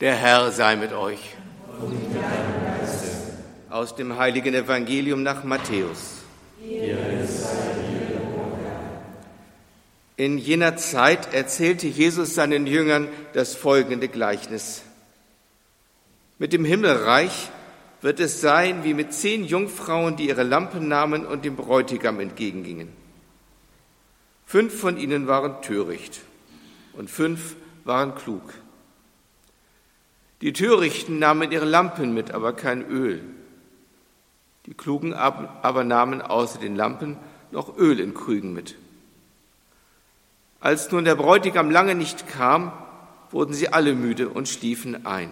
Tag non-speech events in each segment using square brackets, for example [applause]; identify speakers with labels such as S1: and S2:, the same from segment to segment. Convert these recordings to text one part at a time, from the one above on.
S1: Der Herr sei mit euch. Aus dem heiligen Evangelium nach Matthäus. In jener Zeit erzählte Jesus seinen Jüngern das folgende Gleichnis. Mit dem Himmelreich wird es sein wie mit zehn Jungfrauen, die ihre Lampen nahmen und dem Bräutigam entgegengingen. Fünf von ihnen waren töricht und fünf waren klug. Die Törichten nahmen ihre Lampen mit, aber kein Öl. Die Klugen aber nahmen außer den Lampen noch Öl in Krügen mit. Als nun der Bräutigam lange nicht kam, wurden sie alle müde und schliefen ein.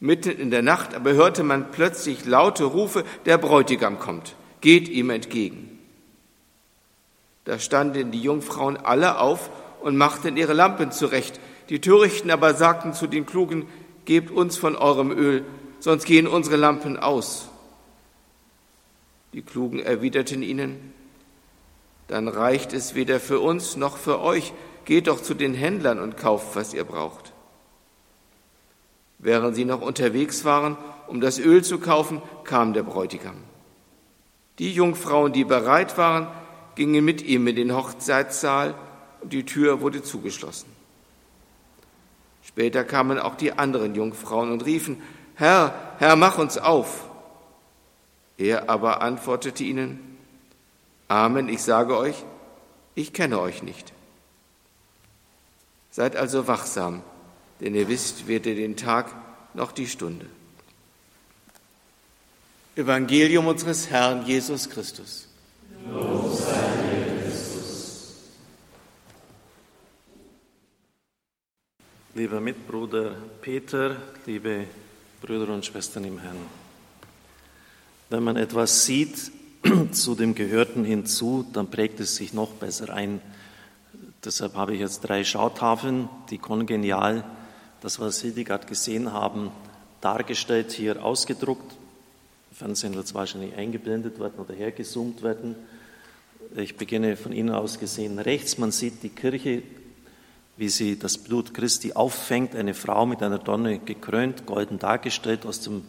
S1: Mitten in der Nacht aber hörte man plötzlich laute Rufe, der Bräutigam kommt, geht ihm entgegen. Da standen die Jungfrauen alle auf und machten ihre Lampen zurecht. Die Törichten aber sagten zu den Klugen, gebt uns von eurem Öl, sonst gehen unsere Lampen aus. Die Klugen erwiderten ihnen, dann reicht es weder für uns noch für euch, geht doch zu den Händlern und kauft, was ihr braucht. Während sie noch unterwegs waren, um das Öl zu kaufen, kam der Bräutigam. Die Jungfrauen, die bereit waren, gingen mit ihm in den Hochzeitssaal und die Tür wurde zugeschlossen. Später kamen auch die anderen Jungfrauen und riefen, Herr, Herr, mach uns auf. Er aber antwortete ihnen, Amen, ich sage euch, ich kenne euch nicht. Seid also wachsam, denn ihr wisst weder den Tag noch die Stunde. Evangelium unseres Herrn Jesus Christus. Lob sei dir, Christus.
S2: Lieber Mitbruder Peter, liebe Brüder und Schwestern im Herrn, wenn man etwas sieht [clears throat] zu dem Gehörten hinzu, dann prägt es sich noch besser ein. Deshalb habe ich jetzt drei Schautafeln, die kongenial das, was Sie gerade gesehen haben, dargestellt, hier ausgedruckt. Fernsehen wird es wahrscheinlich eingeblendet werden oder hergezoomt werden. Ich beginne von Ihnen aus gesehen rechts. Man sieht die Kirche, wie sie das Blut Christi auffängt, eine Frau mit einer Donne gekrönt, golden dargestellt. Aus dem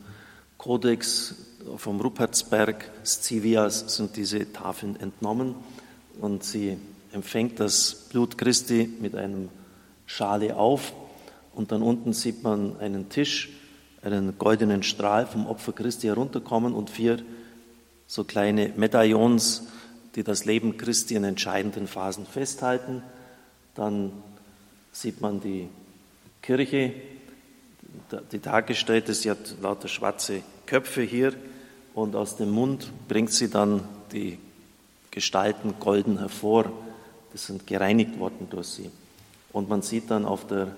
S2: Kodex vom Rupertsberg Scivias sind diese Tafeln entnommen und sie empfängt das Blut Christi mit einem Schale auf. Und dann unten sieht man einen Tisch, einen goldenen Strahl vom Opfer Christi herunterkommen und vier so kleine Medaillons, die das Leben Christi in entscheidenden Phasen festhalten. Dann sieht man die Kirche, die dargestellt ist, sie hat lauter schwarze Köpfe hier und aus dem Mund bringt sie dann die Gestalten golden hervor. Das sind gereinigt worden durch sie. Und man sieht dann auf der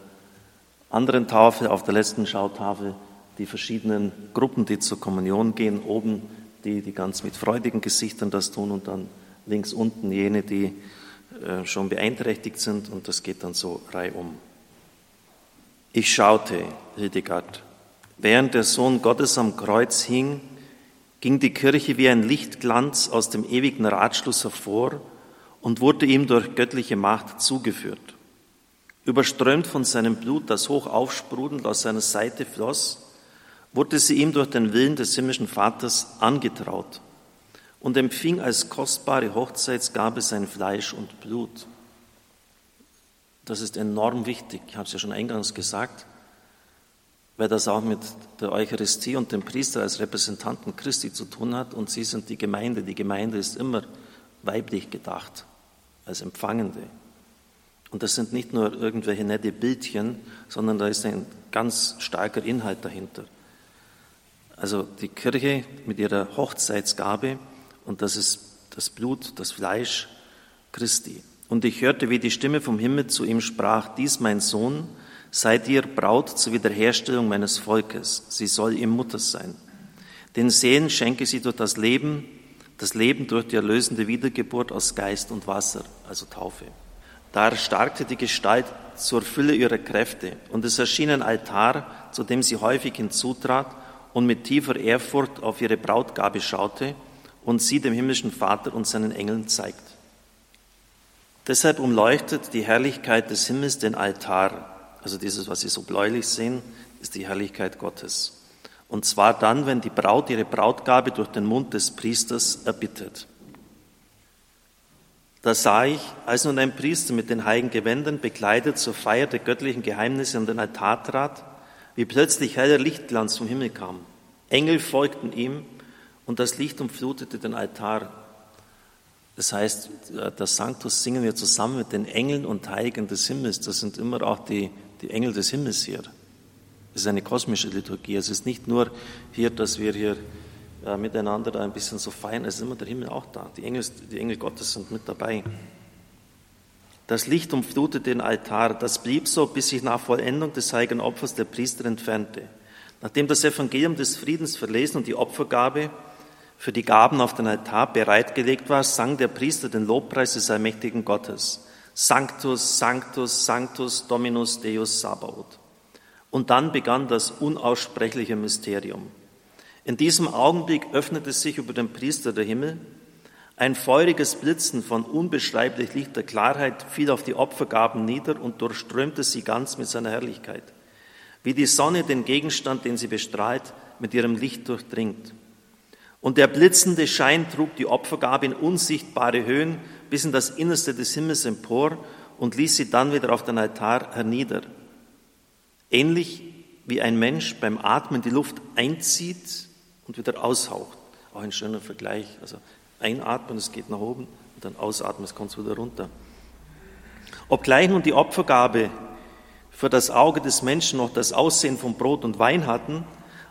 S2: anderen Tafel, auf der letzten Schautafel, die verschiedenen Gruppen, die zur Kommunion gehen, oben die, die ganz mit freudigen Gesichtern das tun und dann links unten jene, die schon beeinträchtigt sind und das geht dann so reihum. Ich schaute, Hildegard, während der Sohn Gottes am Kreuz hing, ging die Kirche wie ein Lichtglanz aus dem ewigen Ratschluss hervor und wurde ihm durch göttliche Macht zugeführt. Überströmt von seinem Blut, das hoch aufsprudelnd aus seiner Seite floss, wurde sie ihm durch den Willen des himmlischen Vaters angetraut und empfing als kostbare Hochzeitsgabe sein Fleisch und Blut. Das ist enorm wichtig, ich habe es ja schon eingangs gesagt, weil das auch mit der Eucharistie und dem Priester als Repräsentanten Christi zu tun hat und sie sind die Gemeinde. Die Gemeinde ist immer weiblich gedacht, als Empfangende. Und das sind nicht nur irgendwelche nette Bildchen, sondern da ist ein ganz starker Inhalt dahinter. Also die Kirche mit ihrer Hochzeitsgabe und das ist das Blut, das Fleisch Christi. Und ich hörte, wie die Stimme vom Himmel zu ihm sprach, dies mein Sohn, sei dir Braut zur Wiederherstellung meines Volkes, sie soll ihm Mutter sein. Den Seelen schenke sie durch das Leben, das Leben durch die erlösende Wiedergeburt aus Geist und Wasser, also Taufe. Da erstarkte die Gestalt zur Fülle ihrer Kräfte und es erschien ein Altar, zu dem sie häufig hinzutrat und mit tiefer Ehrfurcht auf ihre Brautgabe schaute und sie dem himmlischen Vater und seinen Engeln zeigt. Deshalb umleuchtet die Herrlichkeit des Himmels den Altar also dieses, was Sie so bläulich sehen, ist die Herrlichkeit Gottes. Und zwar dann, wenn die Braut ihre Brautgabe durch den Mund des Priesters erbittet. Da sah ich, als nun ein Priester mit den heiligen Gewändern bekleidet zur Feier der göttlichen Geheimnisse an den Altar trat, wie plötzlich heller Lichtglanz vom Himmel kam. Engel folgten ihm und das Licht umflutete den Altar. Das heißt, das Sanctus singen wir zusammen mit den Engeln und Heiligen des Himmels. Das sind immer auch die, die Engel des Himmels hier. Es ist eine kosmische Liturgie. Es ist nicht nur hier, dass wir hier äh, miteinander ein bisschen so feiern, es ist immer der Himmel auch da. Die Engel, die Engel Gottes sind mit dabei. Das Licht umflutete den Altar. Das blieb so, bis sich nach Vollendung des heiligen Opfers der Priester entfernte. Nachdem das Evangelium des Friedens verlesen und die Opfergabe für die Gaben auf den Altar bereitgelegt war, sang der Priester den Lobpreis des allmächtigen Gottes. Sanctus, Sanctus, Sanctus, Dominus Deus Sabaoth. Und dann begann das unaussprechliche Mysterium. In diesem Augenblick öffnete sich über dem Priester der Himmel. Ein feuriges Blitzen von unbeschreiblich lichter Klarheit fiel auf die Opfergaben nieder und durchströmte sie ganz mit seiner Herrlichkeit. Wie die Sonne den Gegenstand, den sie bestrahlt, mit ihrem Licht durchdringt. Und der blitzende Schein trug die Opfergabe in unsichtbare Höhen bis in das Innerste des Himmels empor und ließ sie dann wieder auf den Altar hernieder. Ähnlich wie ein Mensch beim Atmen die Luft einzieht und wieder aushaucht. Auch ein schöner Vergleich. Also einatmen, es geht nach oben und dann ausatmen, es kommt wieder runter. Obgleich nun die Opfergabe für das Auge des Menschen noch das Aussehen von Brot und Wein hatten,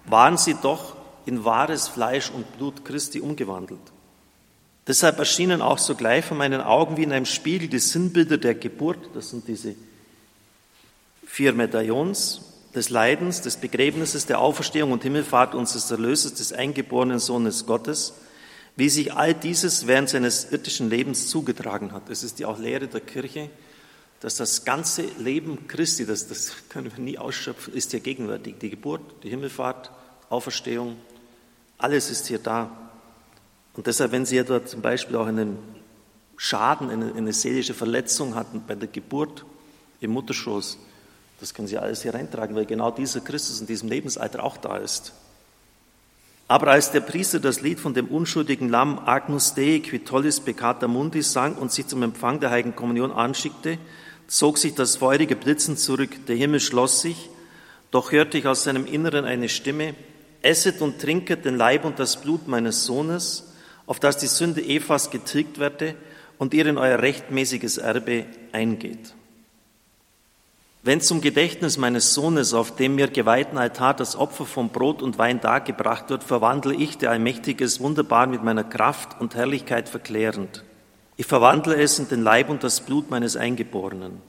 S2: waren sie doch in wahres Fleisch und Blut Christi umgewandelt. Deshalb erschienen auch sogleich vor meinen Augen wie in einem Spiegel die Sinnbilder der Geburt, das sind diese vier Medaillons, des Leidens, des Begräbnisses, der Auferstehung und Himmelfahrt unseres Erlösers, des eingeborenen Sohnes Gottes, wie sich all dieses während seines irdischen Lebens zugetragen hat. Es ist ja auch Lehre der Kirche, dass das ganze Leben Christi, das, das können wir nie ausschöpfen, ist hier gegenwärtig. Die Geburt, die Himmelfahrt, Auferstehung, alles ist hier da. Und deshalb, wenn Sie etwa zum Beispiel auch einen Schaden, eine, eine seelische Verletzung hatten bei der Geburt im Mutterschoß, das können Sie alles hier reintragen, weil genau dieser Christus in diesem Lebensalter auch da ist. Aber als der Priester das Lied von dem unschuldigen Lamm Agnus Dei qui tollis peccata mundi sang und sich zum Empfang der Heiligen Kommunion anschickte, zog sich das feurige Blitzen zurück, der Himmel schloss sich, doch hörte ich aus seinem Inneren eine Stimme, Esset und trinket den Leib und das Blut meines Sohnes, auf das die Sünde Evas getilgt werde und ihr in euer rechtmäßiges Erbe eingeht. Wenn zum Gedächtnis meines Sohnes auf dem mir geweihten Altar das Opfer von Brot und Wein dargebracht wird, verwandle ich, der Allmächtige, es wunderbar mit meiner Kraft und Herrlichkeit verklärend. Ich verwandle es in den Leib und das Blut meines Eingeborenen.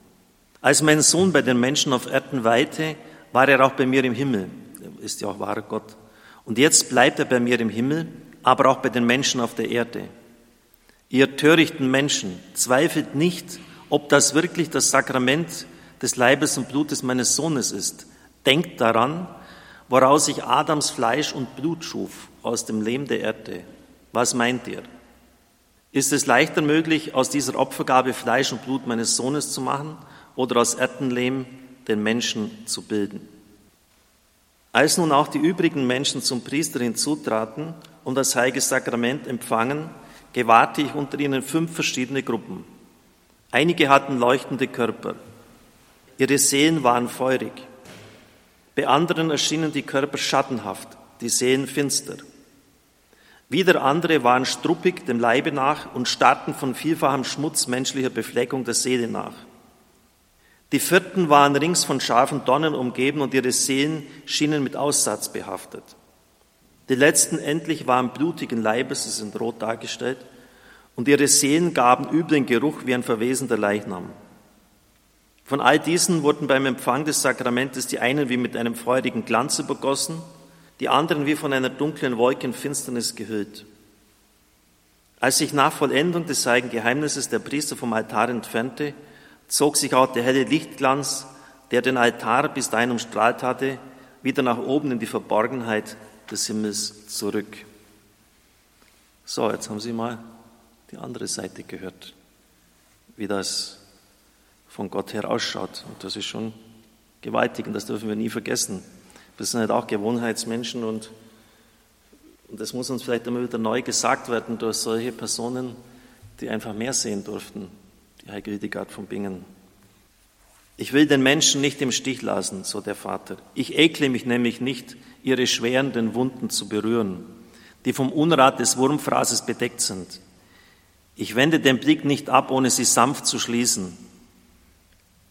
S2: Als mein Sohn bei den Menschen auf Erden weihte, war er auch bei mir im Himmel. Ist ja auch wahrer Gott. Und jetzt bleibt er bei mir im Himmel, aber auch bei den Menschen auf der Erde. Ihr törichten Menschen, zweifelt nicht, ob das wirklich das Sakrament des Leibes und Blutes meines Sohnes ist. Denkt daran, woraus ich Adams Fleisch und Blut schuf, aus dem Lehm der Erde. Was meint ihr? Ist es leichter möglich, aus dieser Opfergabe Fleisch und Blut meines Sohnes zu machen oder aus Erdenlehm den Menschen zu bilden? Als nun auch die übrigen Menschen zum Priester hinzutraten und das heilige Sakrament empfangen, gewahrte ich unter ihnen fünf verschiedene Gruppen. Einige hatten leuchtende Körper, Ihre Seelen waren feurig. Bei anderen erschienen die Körper schattenhaft, die Seelen finster. Wieder andere waren struppig dem Leibe nach und starrten von vielfachem Schmutz menschlicher Befleckung der Seele nach. Die vierten waren rings von scharfen Dornen umgeben und ihre Seelen schienen mit Aussatz behaftet. Die letzten endlich waren blutigen Leibes, sie sind rot dargestellt, und ihre Seelen gaben üblen Geruch wie ein verwesender Leichnam. Von all diesen wurden beim Empfang des Sakramentes die einen wie mit einem feurigen Glanz übergossen, die anderen wie von einer dunklen Wolke in Finsternis gehüllt. Als sich nach Vollendung des heiligen Geheimnisses der Priester vom Altar entfernte, zog sich auch der helle Lichtglanz, der den Altar bis dahin umstrahlt hatte, wieder nach oben in die Verborgenheit des Himmels zurück. So, jetzt haben Sie mal die andere Seite gehört, wie das von Gott her ausschaut. Und das ist schon gewaltig und das dürfen wir nie vergessen. Wir sind halt auch Gewohnheitsmenschen und, und das muss uns vielleicht immer wieder neu gesagt werden durch solche Personen, die einfach mehr sehen durften, Heike Hildegard von Bingen. Ich will den Menschen nicht im Stich lassen, so der Vater. Ich ekle mich nämlich nicht, ihre schwerenden Wunden zu berühren, die vom Unrat des Wurmfraßes bedeckt sind. Ich wende den Blick nicht ab, ohne sie sanft zu schließen.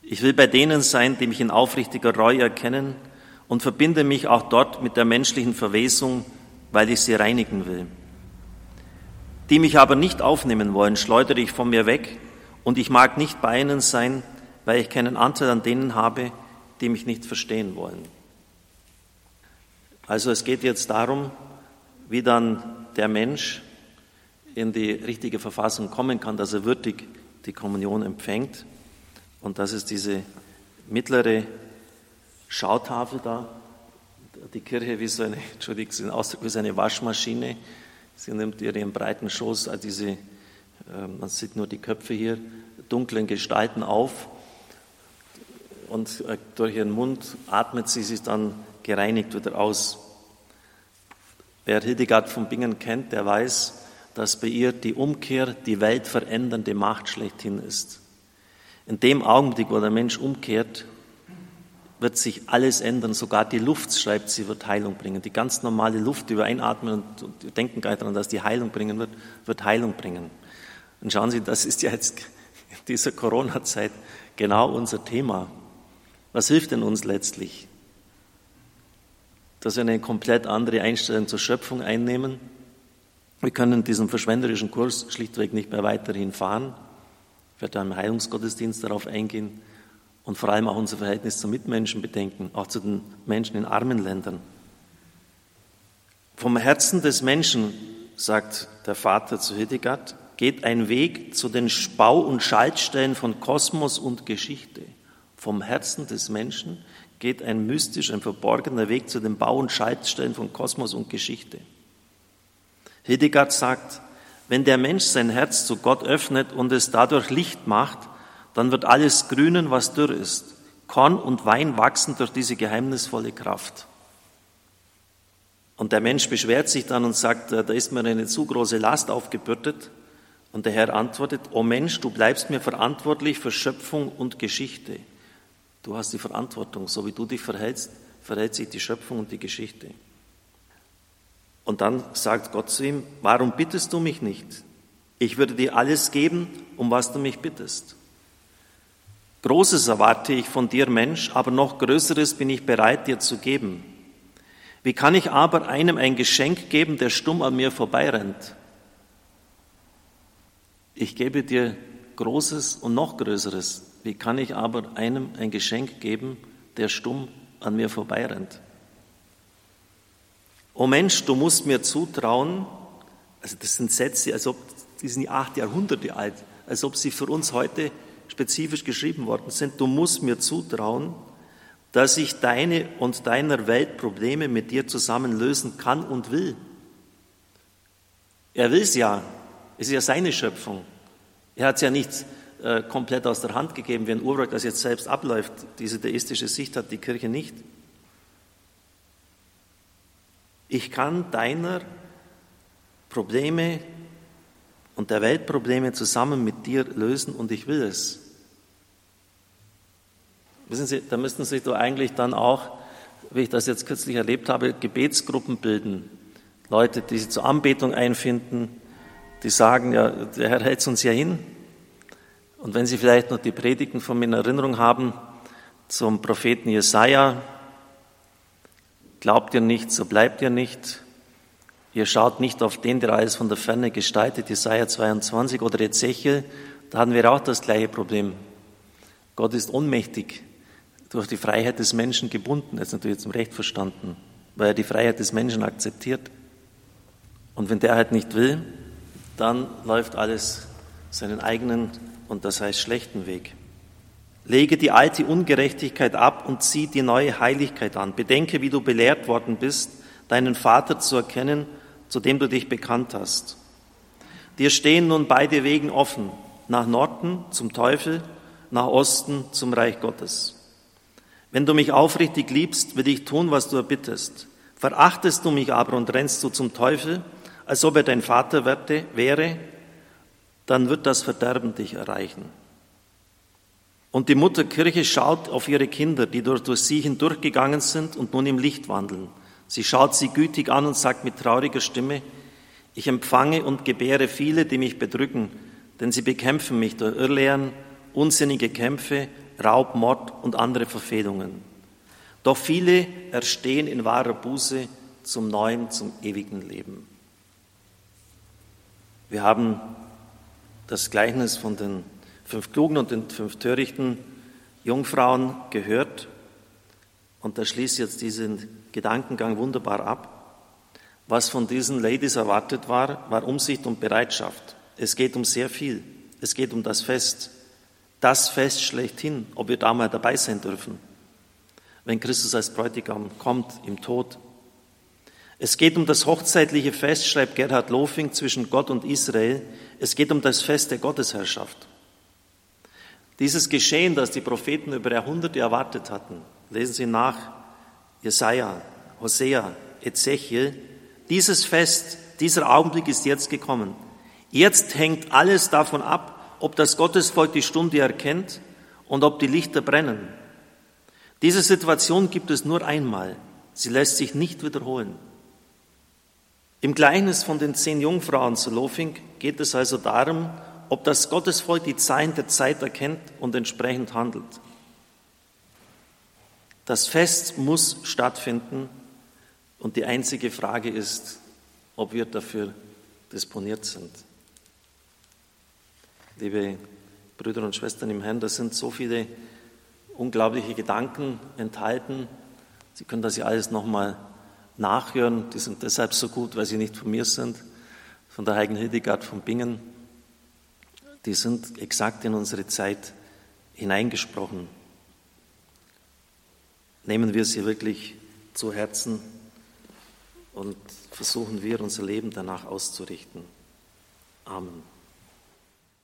S2: Ich will bei denen sein, die mich in aufrichtiger Reue erkennen und verbinde mich auch dort mit der menschlichen Verwesung, weil ich sie reinigen will. Die mich aber nicht aufnehmen wollen, schleudere ich von mir weg und ich mag nicht bei ihnen sein, weil ich keinen Anteil an denen habe, die mich nicht verstehen wollen. Also es geht jetzt darum, wie dann der Mensch in die richtige Verfassung kommen kann, dass er würdig die Kommunion empfängt. Und das ist diese mittlere Schautafel da, die Kirche wie so eine, [laughs] Entschuldigung, wie so eine Waschmaschine. Sie nimmt ihren breiten Schoß, also diese, man sieht nur die Köpfe hier, dunklen Gestalten auf und äh, durch ihren Mund atmet sie sich dann gereinigt wieder aus. Wer Hildegard von Bingen kennt, der weiß, dass bei ihr die Umkehr die weltverändernde Macht schlechthin ist. In dem Augenblick, wo der Mensch umkehrt, wird sich alles ändern. Sogar die Luft, schreibt sie, wird Heilung bringen. Die ganz normale Luft, die wir einatmen und denken gar nicht daran, dass die Heilung bringen wird, wird Heilung bringen. Und schauen Sie, das ist ja jetzt in dieser Corona-Zeit genau unser Thema. Was hilft denn uns letztlich? Dass wir eine komplett andere Einstellung zur Schöpfung einnehmen. Wir können diesen verschwenderischen Kurs schlichtweg nicht mehr weiterhin fahren. Ich werde im Heilungsgottesdienst darauf eingehen und vor allem auch unser Verhältnis zu Mitmenschen bedenken, auch zu den Menschen in armen Ländern. Vom Herzen des Menschen, sagt der Vater zu Hildegard, geht ein Weg zu den Spau- und Schaltstellen von Kosmos und Geschichte. Vom Herzen des Menschen geht ein mystisch, ein verborgener Weg zu den Bau- und Schaltstellen von Kosmos und Geschichte. Hildegard sagt, wenn der Mensch sein Herz zu Gott öffnet und es dadurch Licht macht, dann wird alles grünen, was dürr ist. Korn und Wein wachsen durch diese geheimnisvolle Kraft. Und der Mensch beschwert sich dann und sagt, da ist mir eine zu große Last aufgebürdet. Und der Herr antwortet, O Mensch, du bleibst mir verantwortlich für Schöpfung und Geschichte. Du hast die Verantwortung, so wie du dich verhältst, verhält sich die Schöpfung und die Geschichte. Und dann sagt Gott zu ihm, warum bittest du mich nicht? Ich würde dir alles geben, um was du mich bittest. Großes erwarte ich von dir, Mensch, aber noch Größeres bin ich bereit, dir zu geben. Wie kann ich aber einem ein Geschenk geben, der stumm an mir vorbeirennt? Ich gebe dir Großes und noch Größeres. Wie kann ich aber einem ein Geschenk geben, der stumm an mir vorbeirennt? O Mensch, du musst mir zutrauen, also das sind Sätze, als ob, die sind acht Jahrhunderte alt, als ob sie für uns heute spezifisch geschrieben worden sind. Du musst mir zutrauen, dass ich deine und deiner Welt Probleme mit dir zusammen lösen kann und will. Er will es ja. Es ist ja seine Schöpfung. Er hat es ja nicht äh, komplett aus der Hand gegeben, wie ein Urwerk, das jetzt selbst abläuft. Diese deistische Sicht hat die Kirche nicht. Ich kann deiner Probleme und der Weltprobleme zusammen mit dir lösen und ich will es. Wissen Sie, da müssten sich doch eigentlich dann auch, wie ich das jetzt kürzlich erlebt habe, Gebetsgruppen bilden. Leute, die sich zur Anbetung einfinden, die sagen, ja, der Herr hält uns ja hin. Und wenn Sie vielleicht noch die Predigten von mir in Erinnerung haben zum Propheten Jesaja, glaubt ihr nicht, so bleibt ihr nicht. Ihr schaut nicht auf den, der alles von der Ferne gestaltet, Jesaja 22 oder Ezechiel, da hatten wir auch das gleiche Problem. Gott ist ohnmächtig durch die Freiheit des Menschen gebunden, das ist natürlich zum Recht verstanden, weil er die Freiheit des Menschen akzeptiert. Und wenn der halt nicht will, dann läuft alles seinen eigenen und das heißt schlechten Weg. Lege die alte Ungerechtigkeit ab und zieh die neue Heiligkeit an. Bedenke, wie du belehrt worden bist, deinen Vater zu erkennen, zu dem du dich bekannt hast. Dir stehen nun beide Wegen offen, nach Norden zum Teufel, nach Osten zum Reich Gottes. Wenn du mich aufrichtig liebst, will ich tun, was du erbittest. Verachtest du mich aber und rennst du zum Teufel, als ob er dein Vater wäre, dann wird das Verderben dich erreichen. Und die Mutterkirche schaut auf ihre Kinder, die durch, durch sie hindurchgegangen sind und nun im Licht wandeln. Sie schaut sie gütig an und sagt mit trauriger Stimme, ich empfange und gebäre viele, die mich bedrücken, denn sie bekämpfen mich durch Irrlehren, unsinnige Kämpfe, Raub, Mord und andere Verfehlungen. Doch viele erstehen in wahrer Buße zum neuen, zum ewigen Leben. Wir haben das Gleichnis von den fünf klugen und den fünf törichten Jungfrauen gehört und da schließt jetzt diesen Gedankengang wunderbar ab. Was von diesen Ladies erwartet war, war Umsicht und Bereitschaft. Es geht um sehr viel. Es geht um das Fest. Das Fest schlechthin, ob wir da mal dabei sein dürfen, wenn Christus als Bräutigam kommt im Tod. Es geht um das hochzeitliche Fest, schreibt Gerhard Lofing, zwischen Gott und Israel. Es geht um das Fest der Gottesherrschaft. Dieses Geschehen, das die Propheten über Jahrhunderte erwartet hatten, lesen Sie nach Jesaja, Hosea, Ezechiel. Dieses Fest, dieser Augenblick ist jetzt gekommen. Jetzt hängt alles davon ab, ob das Gottesvolk die Stunde erkennt und ob die Lichter brennen. Diese Situation gibt es nur einmal. Sie lässt sich nicht wiederholen. Im Gleichnis von den zehn Jungfrauen zu Lofing geht es also darum, ob das Gottesvolk die Zeichen der Zeit erkennt und entsprechend handelt. Das Fest muss stattfinden und die einzige Frage ist, ob wir dafür disponiert sind. Liebe Brüder und Schwestern im Herrn, da sind so viele unglaubliche Gedanken enthalten. Sie können das ja alles nochmal nachhören. Die sind deshalb so gut, weil sie nicht von mir sind, von der heiligen Hildegard von Bingen. Die sind exakt in unsere Zeit hineingesprochen. Nehmen wir sie wirklich zu Herzen und versuchen wir unser Leben danach auszurichten. Amen.